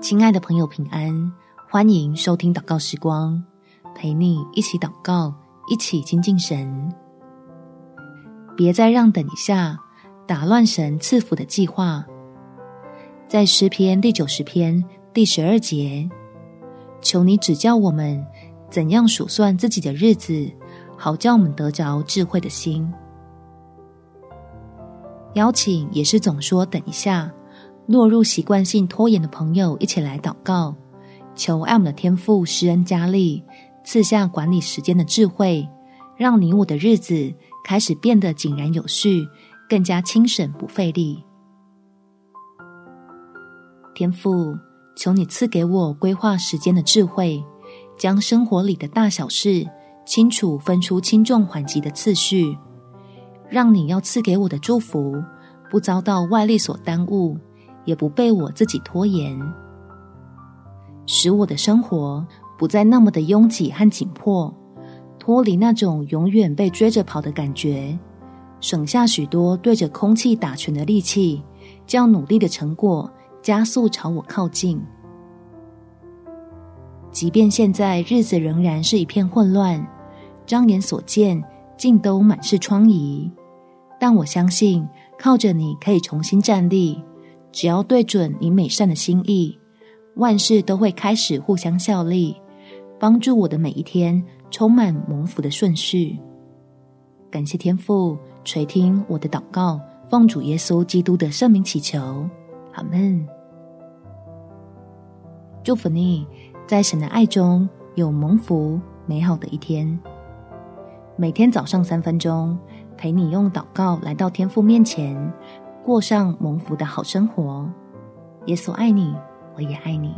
亲爱的朋友，平安！欢迎收听祷告时光，陪你一起祷告，一起亲近神。别再让等一下打乱神赐福的计划。在诗篇第九十篇第十二节，求你指教我们怎样数算自己的日子，好叫我们得着智慧的心。邀请也是总说等一下。落入习惯性拖延的朋友，一起来祷告，求爱我的天赋施恩加力，赐下管理时间的智慧，让你我的日子开始变得井然有序，更加轻省不费力。天赋，求你赐给我规划时间的智慧，将生活里的大小事清楚分出轻重缓急的次序，让你要赐给我的祝福不遭到外力所耽误。也不被我自己拖延，使我的生活不再那么的拥挤和紧迫，脱离那种永远被追着跑的感觉，省下许多对着空气打拳的力气，将努力的成果加速朝我靠近。即便现在日子仍然是一片混乱，张眼所见尽都满是疮痍，但我相信靠着你可以重新站立。只要对准你美善的心意，万事都会开始互相效力，帮助我的每一天充满蒙福的顺序。感谢天父垂听我的祷告，奉主耶稣基督的圣名祈求，阿门。祝福你，在神的爱中有蒙福美好的一天。每天早上三分钟，陪你用祷告来到天父面前。过上蒙福的好生活，耶稣爱你，我也爱你。